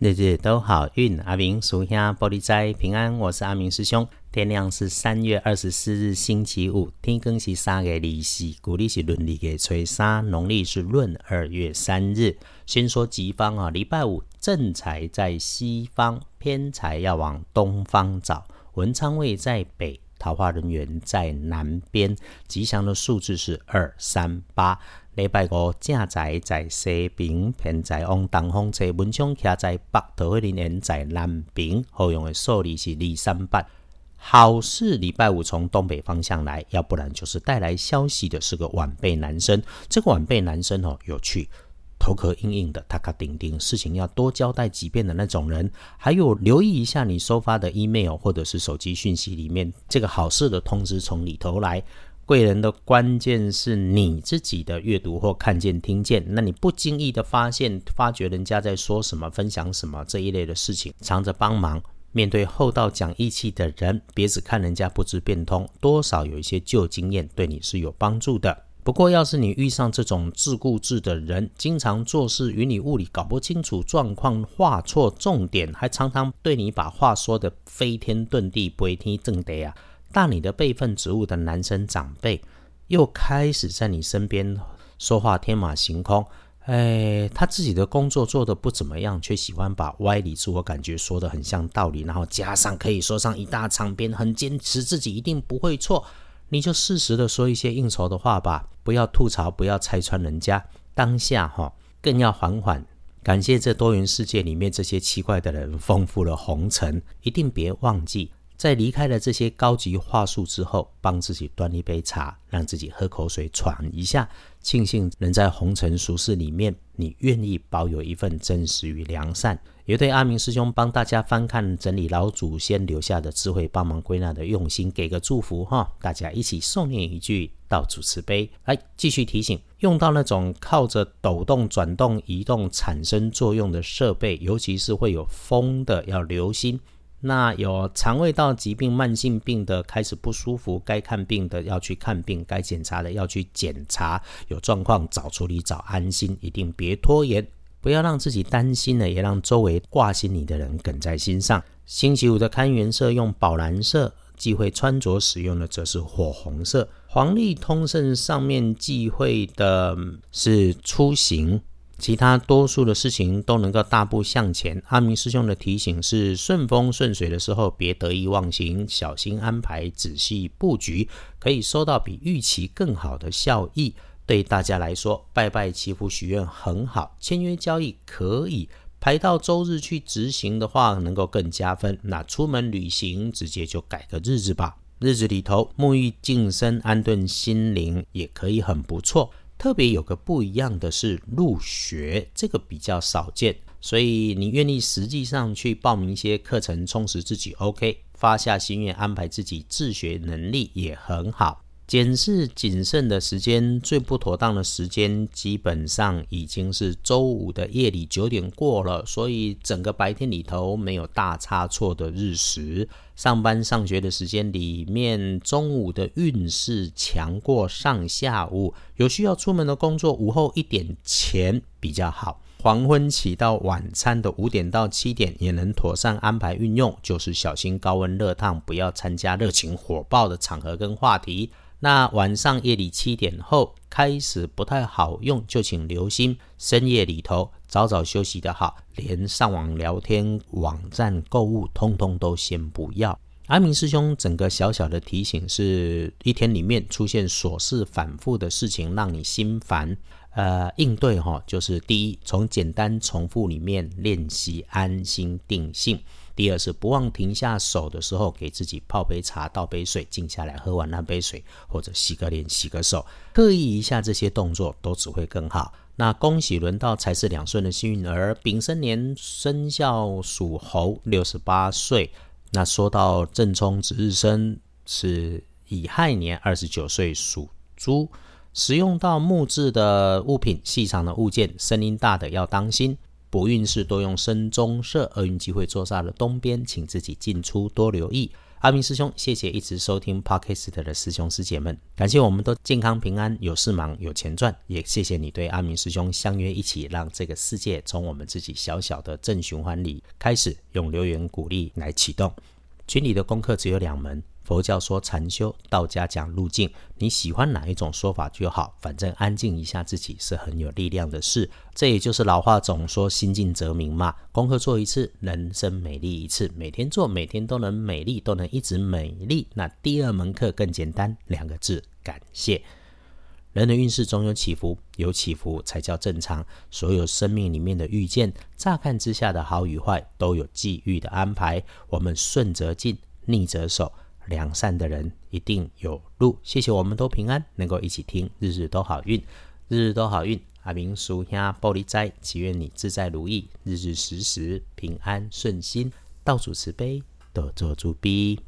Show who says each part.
Speaker 1: 日日都好运，阿明属下玻璃斋平安，我是阿明师兄。天亮是三月二十四日星期五，天更是三月二四，古历是闰历的初三，农历是闰二月三日。先说吉方啊，礼拜五正财在西方，偏财要往东方找，文昌位在北。桃花人员在南边，吉祥的数字是二三八。礼拜五正宅在西边，偏在往东方车文昌徛在北，桃花人在南边。好用的数字是二三八。好事礼拜五从东北方向来，要不然就是带来消息的是个晚辈男生。这个晚辈男生哦，有趣。头壳硬硬的，他卡顶顶，事情要多交代几遍的那种人。还有留意一下你收发的 email 或者是手机讯息里面，这个好事的通知从里头来。贵人的关键是你自己的阅读或看见、听见。那你不经意的发现、发觉人家在说什么、分享什么这一类的事情，藏着帮忙。面对厚道讲义气的人，别只看人家不知变通，多少有一些旧经验，对你是有帮助的。不过，要是你遇上这种自顾自的人，经常做事与你物理搞不清楚状况，画错重点，还常常对你把话说的飞天遁地、不听正得啊，大你的辈分职务的男生长辈，又开始在你身边说话天马行空。哎，他自己的工作做得不怎么样，却喜欢把歪理自我感觉说得很像道理，然后加上可以说上一大长篇，很坚持自己一定不会错。你就适时的说一些应酬的话吧，不要吐槽，不要拆穿人家。当下哈，更要缓缓，感谢这多元世界里面这些奇怪的人，丰富了红尘。一定别忘记，在离开了这些高级话术之后，帮自己端一杯茶，让自己喝口水，喘一下。庆幸能在红尘俗世里面，你愿意保有一份真实与良善。也对阿明师兄帮大家翻看整理老祖先留下的智慧，帮忙归纳的用心，给个祝福哈！大家一起诵念一句道祖慈悲。来继续提醒，用到那种靠着抖动、转动、移动产生作用的设备，尤其是会有风的，要留心。那有肠胃道疾病、慢性病的开始不舒服，该看病的要去看病，该检查的要去检查，有状况早处理早安心，一定别拖延，不要让自己担心了，也让周围挂心你的人梗在心上。星期五的看颜色用宝蓝色，忌讳穿着使用的则是火红色。黄历通胜上面忌讳的是出行。其他多数的事情都能够大步向前。阿明师兄的提醒是：顺风顺水的时候，别得意忘形，小心安排，仔细布局，可以收到比预期更好的效益。对大家来说，拜拜祈福许愿很好，签约交易可以排到周日去执行的话，能够更加分。那出门旅行，直接就改个日子吧。日子里头沐浴净身，安顿心灵，也可以很不错。特别有个不一样的是入学，这个比较少见，所以你愿意实际上去报名一些课程，充实自己，OK，发下心愿，安排自己自学能力也很好。检视谨慎的时间，最不妥当的时间，基本上已经是周五的夜里九点过了，所以整个白天里头没有大差错的日食。上班上学的时间里面，中午的运势强过上下午，有需要出门的工作，午后一点前比较好。黄昏起到晚餐的五点到七点，也能妥善安排运用，就是小心高温热烫，不要参加热情火爆的场合跟话题。那晚上夜里七点后开始不太好用，就请留心深夜里头早早休息的好，连上网聊天、网站购物，通通都先不要。阿明师兄整个小小的提醒是：一天里面出现琐事反复的事情，让你心烦，呃，应对哈，就是第一，从简单重复里面练习安心定性。第二是不忘停下手的时候，给自己泡杯茶、倒杯水，静下来喝完那杯水，或者洗个脸、洗个手，刻意一下这些动作，都只会更好。那恭喜轮到才是两顺的幸运儿，丙申年生肖属猴，六十八岁。那说到正冲值日生是乙亥年，二十九岁属猪。使用到木质的物品、细长的物件，声音大的要当心。不运势多用深棕色，厄运机会坐煞的东边，请自己进出多留意。阿明师兄，谢谢一直收听 Podcast 的师兄师姐们，感谢我们都健康平安，有事忙有钱赚，也谢谢你对阿明师兄相约一起，让这个世界从我们自己小小的正循环里开始，用留言鼓励来启动。群里的功课只有两门。佛教说禅修，道家讲路径，你喜欢哪一种说法就好，反正安静一下自己是很有力量的事。这也就是老话总说心静则明嘛。功课做一次，人生美丽一次，每天做，每天都能美丽，都能一直美丽。那第二门课更简单，两个字：感谢。人的运势总有起伏，有起伏才叫正常。所有生命里面的遇见，乍看之下的好与坏，都有际遇的安排。我们顺则进，逆则守。良善的人一定有路。谢谢，我们都平安，能够一起听，日日都好运，日日都好运。阿明叔兄玻璃斋，祈愿你自在如意，日日时时平安顺心，道主慈悲，多做主逼。